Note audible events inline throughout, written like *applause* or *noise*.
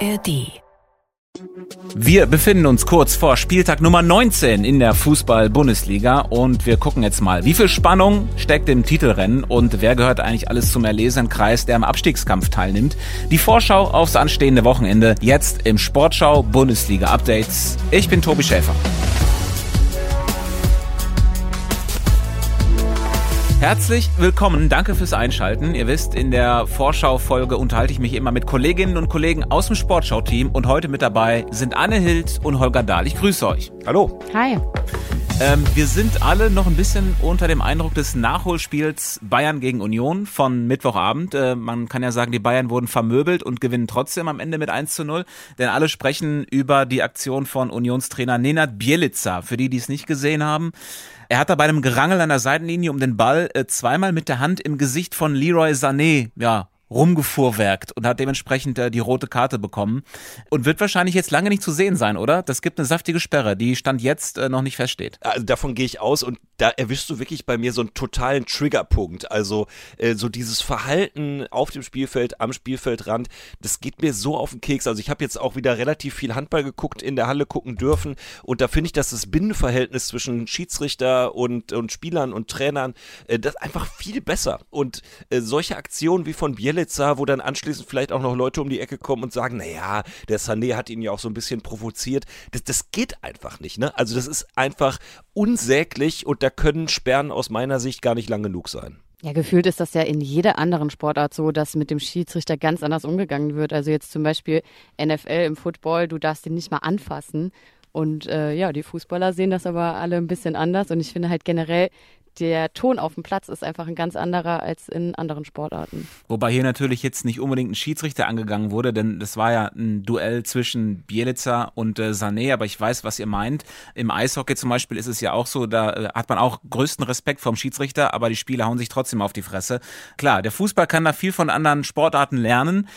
ARD. Wir befinden uns kurz vor Spieltag Nummer 19 in der Fußball-Bundesliga und wir gucken jetzt mal, wie viel Spannung steckt im Titelrennen und wer gehört eigentlich alles zum Erlesenkreis, der am Abstiegskampf teilnimmt. Die Vorschau aufs anstehende Wochenende jetzt im Sportschau Bundesliga Updates. Ich bin Tobi Schäfer. Herzlich willkommen, danke fürs Einschalten. Ihr wisst, in der Vorschau-Folge unterhalte ich mich immer mit Kolleginnen und Kollegen aus dem Sportschau-Team und heute mit dabei sind Anne Hild und Holger Dahl. Ich grüße euch. Hallo. Hi. Ähm, wir sind alle noch ein bisschen unter dem Eindruck des Nachholspiels Bayern gegen Union von Mittwochabend. Äh, man kann ja sagen, die Bayern wurden vermöbelt und gewinnen trotzdem am Ende mit 1 zu 0. Denn alle sprechen über die Aktion von Unionstrainer Nenad Bielica. Für die, die es nicht gesehen haben. Er hat da bei einem Gerangel an der Seitenlinie um den Ball äh, zweimal mit der Hand im Gesicht von Leroy Sané, ja, rumgefuhrwerkt und hat dementsprechend äh, die rote Karte bekommen und wird wahrscheinlich jetzt lange nicht zu sehen sein, oder? Das gibt eine saftige Sperre, die Stand jetzt äh, noch nicht feststeht. Also davon gehe ich aus und da erwischst du wirklich bei mir so einen totalen Triggerpunkt. Also äh, so dieses Verhalten auf dem Spielfeld, am Spielfeldrand, das geht mir so auf den Keks. Also ich habe jetzt auch wieder relativ viel Handball geguckt, in der Halle gucken dürfen und da finde ich, dass das Binnenverhältnis zwischen Schiedsrichter und, und Spielern und Trainern, äh, das einfach viel besser. Und äh, solche Aktionen wie von Biel Bielitzer, wo dann anschließend vielleicht auch noch Leute um die Ecke kommen und sagen, naja, der Sané hat ihn ja auch so ein bisschen provoziert. Das, das geht einfach nicht, ne? Also das ist einfach unsäglich und da können Sperren aus meiner Sicht gar nicht lang genug sein. Ja, gefühlt ist das ja in jeder anderen Sportart so, dass mit dem Schiedsrichter ganz anders umgegangen wird. Also jetzt zum Beispiel NFL im Football, du darfst ihn nicht mal anfassen. Und äh, ja, die Fußballer sehen das aber alle ein bisschen anders. Und ich finde halt generell, der Ton auf dem Platz ist einfach ein ganz anderer als in anderen Sportarten. Wobei hier natürlich jetzt nicht unbedingt ein Schiedsrichter angegangen wurde, denn das war ja ein Duell zwischen Bielica und äh, Sané, aber ich weiß, was ihr meint. Im Eishockey zum Beispiel ist es ja auch so, da äh, hat man auch größten Respekt vom Schiedsrichter, aber die Spieler hauen sich trotzdem auf die Fresse. Klar, der Fußball kann da viel von anderen Sportarten lernen,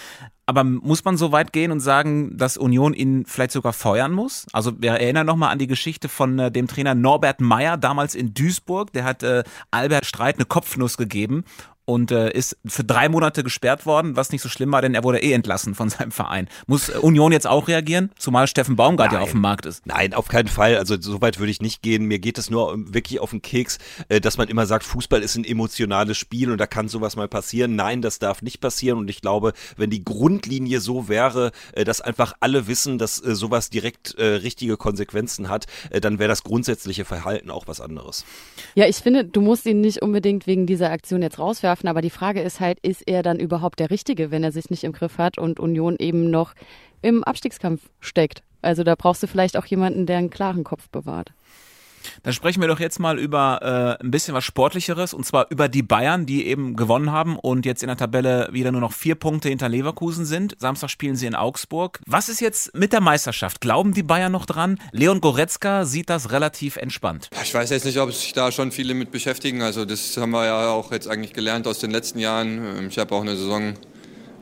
aber muss man so weit gehen und sagen, dass Union ihn vielleicht sogar feuern muss? Also wir erinnern nochmal an die Geschichte von äh, dem Trainer Norbert Meyer damals in Duisburg. Der hat äh, Albert Streit eine Kopfnuss gegeben und äh, ist für drei Monate gesperrt worden, was nicht so schlimm war, denn er wurde eh entlassen von *laughs* seinem Verein. Muss Union jetzt auch reagieren, zumal Steffen Baumgart Nein. ja auf dem Markt ist? Nein, auf keinen Fall. Also so weit würde ich nicht gehen. Mir geht es nur wirklich auf den Keks, äh, dass man immer sagt, Fußball ist ein emotionales Spiel und da kann sowas mal passieren. Nein, das darf nicht passieren und ich glaube, wenn die Grundlinie so wäre, äh, dass einfach alle wissen, dass äh, sowas direkt äh, richtige Konsequenzen hat, äh, dann wäre das grundsätzliche Verhalten auch was anderes. Ja, ich finde, du musst ihn nicht unbedingt wegen dieser Aktion jetzt rauswerfen schaffen. Aber die Frage ist halt, ist er dann überhaupt der Richtige, wenn er sich nicht im Griff hat und Union eben noch im Abstiegskampf steckt? Also da brauchst du vielleicht auch jemanden, der einen klaren Kopf bewahrt. Dann sprechen wir doch jetzt mal über äh, ein bisschen was Sportlicheres und zwar über die Bayern, die eben gewonnen haben und jetzt in der Tabelle wieder nur noch vier Punkte hinter Leverkusen sind. Samstag spielen sie in Augsburg. Was ist jetzt mit der Meisterschaft? Glauben die Bayern noch dran? Leon Goretzka sieht das relativ entspannt. Ich weiß jetzt nicht, ob sich da schon viele mit beschäftigen. Also das haben wir ja auch jetzt eigentlich gelernt aus den letzten Jahren. Ähm, ich habe auch eine Saison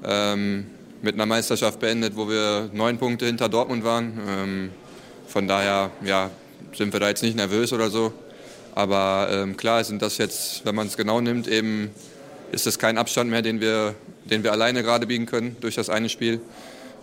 ähm, mit einer Meisterschaft beendet, wo wir neun Punkte hinter Dortmund waren. Ähm, von daher, ja, sind wir da jetzt nicht nervös oder so. Aber ähm, klar sind das jetzt, wenn man es genau nimmt, eben ist das kein Abstand mehr, den wir, den wir alleine gerade biegen können durch das eine Spiel.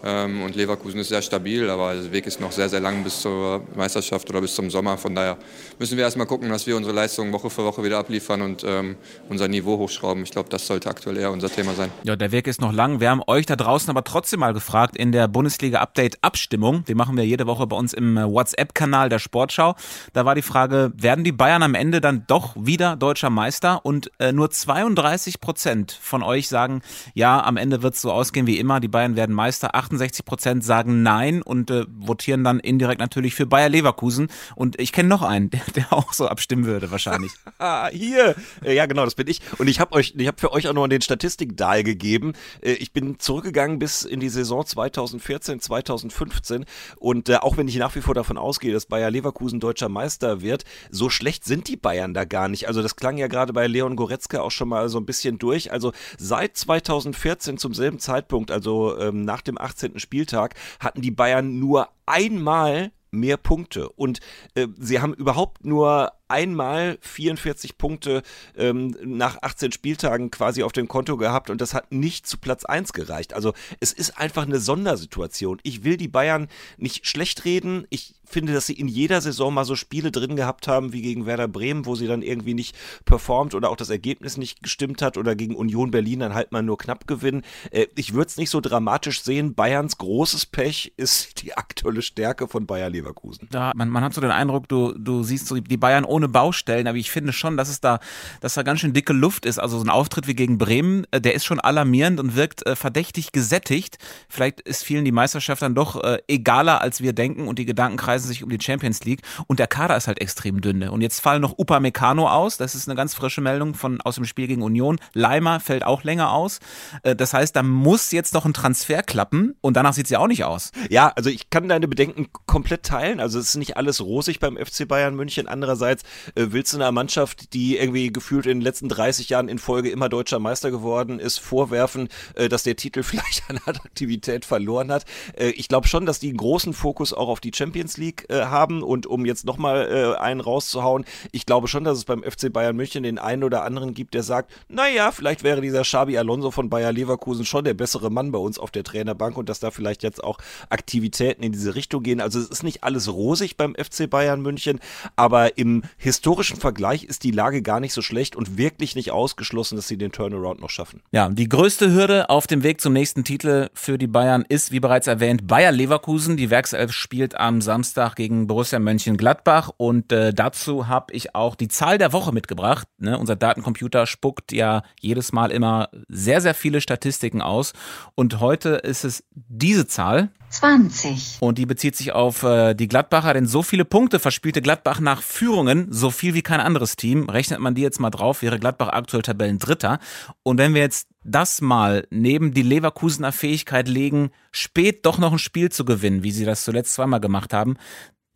Ähm, und Leverkusen ist sehr stabil, aber der Weg ist noch sehr, sehr lang bis zur Meisterschaft oder bis zum Sommer. Von daher müssen wir erstmal gucken, dass wir unsere Leistungen Woche für Woche wieder abliefern und ähm, unser Niveau hochschrauben. Ich glaube, das sollte aktuell eher unser Thema sein. Ja, der Weg ist noch lang. Wir haben euch da draußen aber trotzdem mal gefragt in der Bundesliga-Update-Abstimmung. Die machen wir jede Woche bei uns im WhatsApp-Kanal der Sportschau. Da war die Frage, werden die Bayern am Ende dann doch wieder deutscher Meister? Und äh, nur 32 Prozent von euch sagen, ja, am Ende wird es so ausgehen wie immer. Die Bayern werden Meister. 28 68 Prozent sagen Nein und äh, votieren dann indirekt natürlich für Bayer Leverkusen. Und ich kenne noch einen, *laughs* der, der, auch so abstimmen würde wahrscheinlich. *laughs* Hier, äh, ja genau, das bin ich. Und ich habe euch, für euch auch noch den Statistik-Dial gegeben. Äh, ich bin zurückgegangen bis in die Saison 2014, 2015 und äh, auch wenn ich nach wie vor davon ausgehe, dass Bayer Leverkusen deutscher Meister wird, so schlecht sind die Bayern da gar nicht. Also das klang ja gerade bei Leon Goretzka auch schon mal so ein bisschen durch. Also seit 2014 zum selben Zeitpunkt, also ähm, nach dem 18 18. Spieltag hatten die Bayern nur einmal mehr Punkte. Und äh, sie haben überhaupt nur einmal 44 Punkte ähm, nach 18 Spieltagen quasi auf dem Konto gehabt und das hat nicht zu Platz 1 gereicht. Also es ist einfach eine Sondersituation. Ich will die Bayern nicht schlecht reden. Ich finde, dass sie in jeder Saison mal so Spiele drin gehabt haben wie gegen Werder Bremen, wo sie dann irgendwie nicht performt oder auch das Ergebnis nicht gestimmt hat oder gegen Union Berlin dann halt mal nur knapp gewinnen. Äh, ich würde es nicht so dramatisch sehen. Bayerns großes Pech ist die aktuelle Stärke von Bayer Leverkusen. Ja, man, man hat so den Eindruck, du, du siehst so die Bayern ohne Baustellen, aber ich finde schon, dass es da, dass da ganz schön dicke Luft ist. Also so ein Auftritt wie gegen Bremen, äh, der ist schon alarmierend und wirkt äh, verdächtig gesättigt. Vielleicht ist vielen die Meisterschaft dann doch äh, egaler, als wir denken und die Gedanken kreisen sich um die Champions League und der Kader ist halt extrem dünne. Und jetzt fallen noch Upamecano aus, das ist eine ganz frische Meldung von aus dem Spiel gegen Union. Leimer fällt auch länger aus. Äh, das heißt, da muss jetzt noch ein Transfer klappen und danach sieht es ja auch nicht aus. Ja, also ich kann deine Bedenken komplett teilen. Also es ist nicht alles rosig beim FC Bayern München. Andererseits äh, willst du einer Mannschaft, die irgendwie gefühlt in den letzten 30 Jahren in Folge immer deutscher Meister geworden ist, vorwerfen, äh, dass der Titel *laughs* vielleicht an Attraktivität verloren hat. Äh, ich glaube schon, dass die einen großen Fokus auch auf die Champions League haben und um jetzt nochmal einen rauszuhauen, ich glaube schon, dass es beim FC Bayern München den einen oder anderen gibt, der sagt, naja, vielleicht wäre dieser Xabi Alonso von Bayer Leverkusen schon der bessere Mann bei uns auf der Trainerbank und dass da vielleicht jetzt auch Aktivitäten in diese Richtung gehen. Also es ist nicht alles rosig beim FC Bayern München, aber im historischen Vergleich ist die Lage gar nicht so schlecht und wirklich nicht ausgeschlossen, dass sie den Turnaround noch schaffen. Ja, die größte Hürde auf dem Weg zum nächsten Titel für die Bayern ist, wie bereits erwähnt, Bayer Leverkusen. Die Werkself spielt am Samstag gegen Borussia Mönchengladbach und äh, dazu habe ich auch die Zahl der Woche mitgebracht. Ne? Unser Datencomputer spuckt ja jedes Mal immer sehr, sehr viele Statistiken aus und heute ist es diese Zahl. 20. Und die bezieht sich auf äh, die Gladbacher, denn so viele Punkte verspielte Gladbach nach Führungen, so viel wie kein anderes Team. Rechnet man die jetzt mal drauf, wäre Gladbach aktuell Tabellendritter. Und wenn wir jetzt das mal neben die Leverkusener Fähigkeit legen, spät doch noch ein Spiel zu gewinnen, wie sie das zuletzt zweimal gemacht haben,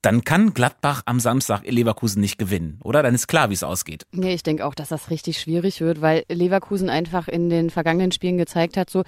dann kann Gladbach am Samstag Leverkusen nicht gewinnen, oder? Dann ist klar, wie es ausgeht. Nee, ich denke auch, dass das richtig schwierig wird, weil Leverkusen einfach in den vergangenen Spielen gezeigt hat, so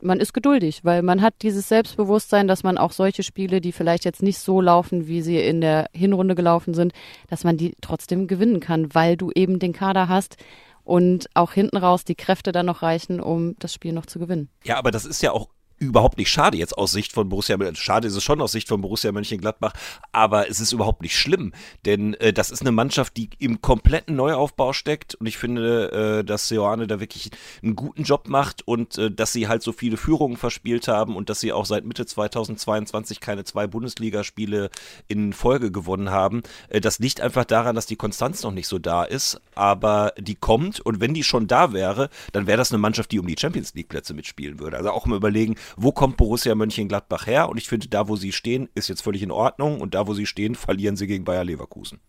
man ist geduldig, weil man hat dieses Selbstbewusstsein, dass man auch solche Spiele, die vielleicht jetzt nicht so laufen, wie sie in der Hinrunde gelaufen sind, dass man die trotzdem gewinnen kann, weil du eben den Kader hast und auch hinten raus die Kräfte dann noch reichen, um das Spiel noch zu gewinnen. Ja, aber das ist ja auch überhaupt nicht schade jetzt aus Sicht von Borussia schade ist es schon aus Sicht von Borussia Mönchengladbach, aber es ist überhaupt nicht schlimm, denn äh, das ist eine Mannschaft, die im kompletten Neuaufbau steckt und ich finde, äh, dass Seoane da wirklich einen guten Job macht und äh, dass sie halt so viele Führungen verspielt haben und dass sie auch seit Mitte 2022 keine zwei Bundesligaspiele in Folge gewonnen haben. Äh, das liegt einfach daran, dass die Konstanz noch nicht so da ist, aber die kommt und wenn die schon da wäre, dann wäre das eine Mannschaft, die um die Champions League Plätze mitspielen würde. Also auch mal überlegen, wo kommt Borussia Mönchengladbach her? Und ich finde, da, wo sie stehen, ist jetzt völlig in Ordnung. Und da, wo sie stehen, verlieren sie gegen Bayer Leverkusen.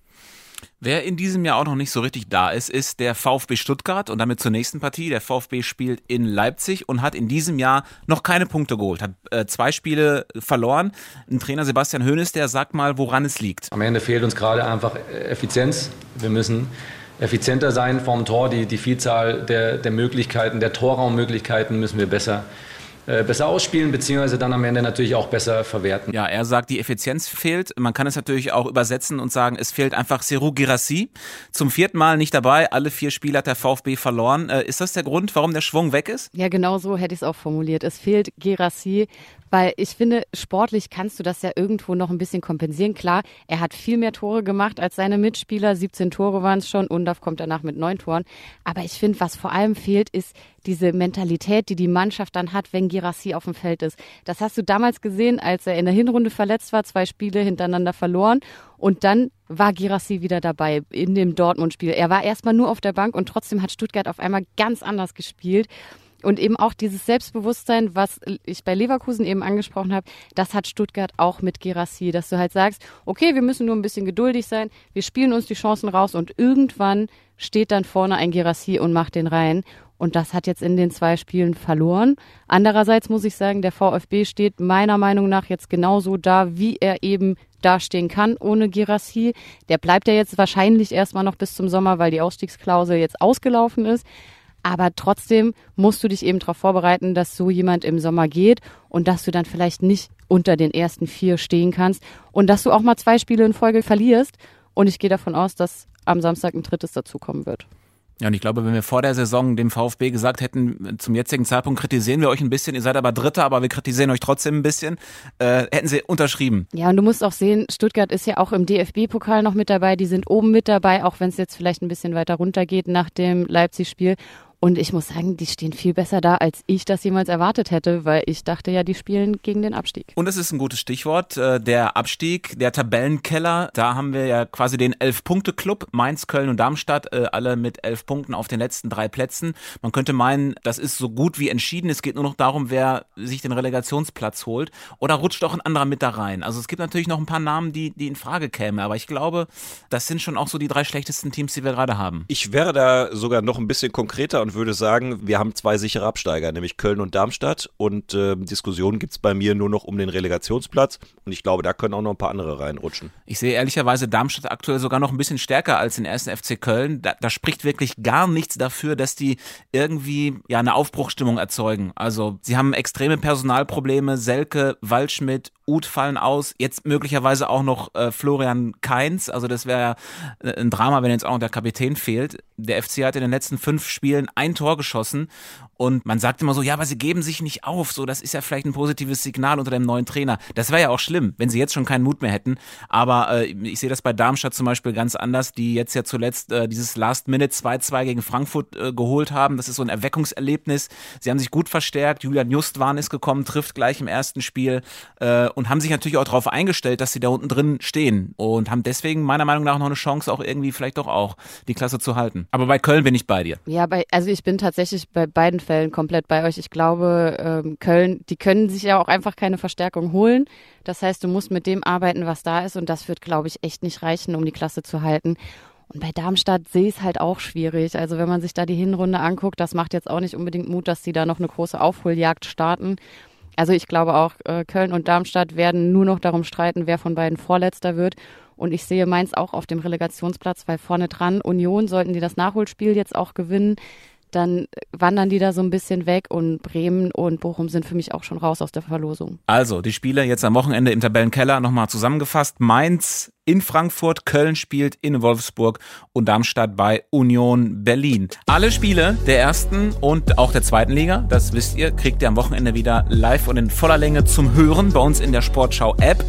Wer in diesem Jahr auch noch nicht so richtig da ist, ist der VfB Stuttgart und damit zur nächsten Partie. Der VfB spielt in Leipzig und hat in diesem Jahr noch keine Punkte geholt, hat äh, zwei Spiele verloren. Ein Trainer Sebastian Hoeneß, der sagt mal, woran es liegt. Am Ende fehlt uns gerade einfach Effizienz. Wir müssen effizienter sein vorm Tor. Die, die Vielzahl der, der Möglichkeiten, der Torraummöglichkeiten müssen wir besser äh, besser ausspielen, beziehungsweise dann am Ende natürlich auch besser verwerten. Ja, er sagt, die Effizienz fehlt. Man kann es natürlich auch übersetzen und sagen, es fehlt einfach Serou Girassi. Zum vierten Mal nicht dabei, alle vier Spiele hat der VfB verloren. Äh, ist das der Grund, warum der Schwung weg ist? Ja, genau so hätte ich es auch formuliert. Es fehlt Girassi. Weil ich finde, sportlich kannst du das ja irgendwo noch ein bisschen kompensieren. Klar, er hat viel mehr Tore gemacht als seine Mitspieler. 17 Tore waren es schon. Undaf kommt danach mit neun Toren. Aber ich finde, was vor allem fehlt, ist diese Mentalität, die die Mannschaft dann hat, wenn Girassi auf dem Feld ist. Das hast du damals gesehen, als er in der Hinrunde verletzt war, zwei Spiele hintereinander verloren. Und dann war Girassi wieder dabei in dem Dortmund-Spiel. Er war erstmal nur auf der Bank und trotzdem hat Stuttgart auf einmal ganz anders gespielt. Und eben auch dieses Selbstbewusstsein, was ich bei Leverkusen eben angesprochen habe, das hat Stuttgart auch mit Gerassi, dass du halt sagst, okay, wir müssen nur ein bisschen geduldig sein, wir spielen uns die Chancen raus und irgendwann steht dann vorne ein Gerassi und macht den rein. Und das hat jetzt in den zwei Spielen verloren. Andererseits muss ich sagen, der VfB steht meiner Meinung nach jetzt genauso da, wie er eben dastehen kann ohne Girassi. Der bleibt ja jetzt wahrscheinlich erstmal noch bis zum Sommer, weil die Ausstiegsklausel jetzt ausgelaufen ist. Aber trotzdem musst du dich eben darauf vorbereiten, dass so jemand im Sommer geht und dass du dann vielleicht nicht unter den ersten vier stehen kannst und dass du auch mal zwei Spiele in Folge verlierst. Und ich gehe davon aus, dass am Samstag ein drittes dazukommen wird. Ja, und ich glaube, wenn wir vor der Saison dem VfB gesagt hätten, zum jetzigen Zeitpunkt kritisieren wir euch ein bisschen, ihr seid aber Dritter, aber wir kritisieren euch trotzdem ein bisschen, äh, hätten sie unterschrieben. Ja, und du musst auch sehen, Stuttgart ist ja auch im DFB-Pokal noch mit dabei, die sind oben mit dabei, auch wenn es jetzt vielleicht ein bisschen weiter runter geht nach dem Leipzig-Spiel. Und ich muss sagen, die stehen viel besser da, als ich das jemals erwartet hätte, weil ich dachte ja, die spielen gegen den Abstieg. Und das ist ein gutes Stichwort, äh, der Abstieg, der Tabellenkeller. Da haben wir ja quasi den Elf-Punkte-Club, Mainz, Köln und Darmstadt, äh, alle mit elf Punkten auf den letzten drei Plätzen. Man könnte meinen, das ist so gut wie entschieden. Es geht nur noch darum, wer sich den Relegationsplatz holt. Oder rutscht auch ein anderer mit da rein. Also es gibt natürlich noch ein paar Namen, die, die in Frage kämen. Aber ich glaube, das sind schon auch so die drei schlechtesten Teams, die wir gerade haben. Ich wäre da sogar noch ein bisschen konkreter und würde sagen, wir haben zwei sichere Absteiger, nämlich Köln und Darmstadt. Und äh, Diskussionen gibt es bei mir nur noch um den Relegationsplatz. Und ich glaube, da können auch noch ein paar andere reinrutschen. Ich sehe ehrlicherweise Darmstadt aktuell sogar noch ein bisschen stärker als den ersten FC Köln. Da, da spricht wirklich gar nichts dafür, dass die irgendwie ja eine Aufbruchstimmung erzeugen. Also sie haben extreme Personalprobleme. Selke, Waldschmidt, Uth fallen aus. Jetzt möglicherweise auch noch äh, Florian Kainz. Also das wäre ja äh, ein Drama, wenn jetzt auch noch der Kapitän fehlt. Der FC hat in den letzten fünf Spielen ein Tor geschossen und man sagt immer so, ja, aber sie geben sich nicht auf. So, das ist ja vielleicht ein positives Signal unter dem neuen Trainer. Das wäre ja auch schlimm, wenn sie jetzt schon keinen Mut mehr hätten. Aber äh, ich sehe das bei Darmstadt zum Beispiel ganz anders, die jetzt ja zuletzt äh, dieses Last-Minute 2-2 gegen Frankfurt äh, geholt haben. Das ist so ein Erweckungserlebnis. Sie haben sich gut verstärkt. Julian Justwan ist gekommen, trifft gleich im ersten Spiel äh, und haben sich natürlich auch darauf eingestellt, dass sie da unten drin stehen und haben deswegen meiner Meinung nach noch eine Chance, auch irgendwie vielleicht doch auch die Klasse zu halten. Aber bei Köln bin ich bei dir. Ja, bei, also ich bin tatsächlich bei beiden Fällen komplett bei euch. Ich glaube, ähm, Köln, die können sich ja auch einfach keine Verstärkung holen. Das heißt, du musst mit dem arbeiten, was da ist und das wird, glaube ich, echt nicht reichen, um die Klasse zu halten. Und bei Darmstadt sehe ich es halt auch schwierig. Also wenn man sich da die Hinrunde anguckt, das macht jetzt auch nicht unbedingt Mut, dass sie da noch eine große Aufholjagd starten. Also ich glaube auch, äh, Köln und Darmstadt werden nur noch darum streiten, wer von beiden Vorletzter wird. Und ich sehe Mainz auch auf dem Relegationsplatz, weil vorne dran Union sollten die das Nachholspiel jetzt auch gewinnen dann wandern die da so ein bisschen weg und Bremen und Bochum sind für mich auch schon raus aus der Verlosung. Also, die Spiele jetzt am Wochenende im Tabellenkeller nochmal zusammengefasst. Mainz in Frankfurt, Köln spielt in Wolfsburg und Darmstadt bei Union Berlin. Alle Spiele der ersten und auch der zweiten Liga, das wisst ihr, kriegt ihr am Wochenende wieder live und in voller Länge zum Hören bei uns in der Sportschau-App.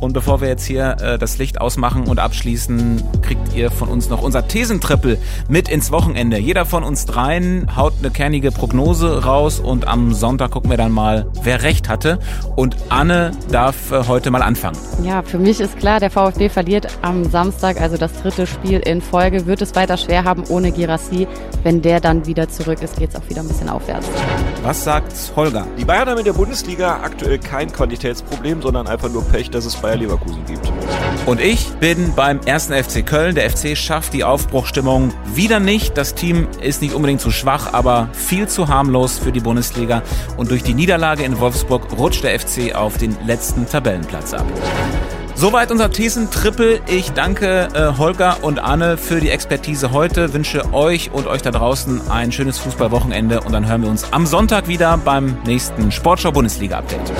Und bevor wir jetzt hier äh, das Licht ausmachen und abschließen, kriegt ihr von uns noch unser Thesentrippel mit ins Wochenende. Jeder von uns dreien haut eine kernige Prognose raus und am Sonntag gucken wir dann mal, wer recht hatte. Und Anne darf äh, heute mal anfangen. Ja, für mich ist klar, der VfB verliert am Samstag, also das dritte Spiel in Folge, wird es weiter schwer haben ohne Girassi. Wenn der dann wieder zurück ist, geht es auch wieder ein bisschen aufwärts. Was sagt Holger? Die Bayern haben in der Bundesliga aktuell kein Qualitätsproblem, sondern einfach nur Pech, dass es Bayer Leverkusen gibt. Und ich bin beim ersten FC Köln. Der FC schafft die Aufbruchstimmung wieder nicht. Das Team ist nicht unbedingt zu schwach, aber viel zu harmlos für die Bundesliga. Und durch die Niederlage in Wolfsburg rutscht der FC auf den letzten Tabellenplatz ab. Soweit unser Thesen-Triple. Ich danke äh, Holger und Anne für die Expertise heute. Wünsche euch und euch da draußen ein schönes Fußballwochenende und dann hören wir uns am Sonntag wieder beim nächsten Sportschau Bundesliga Update.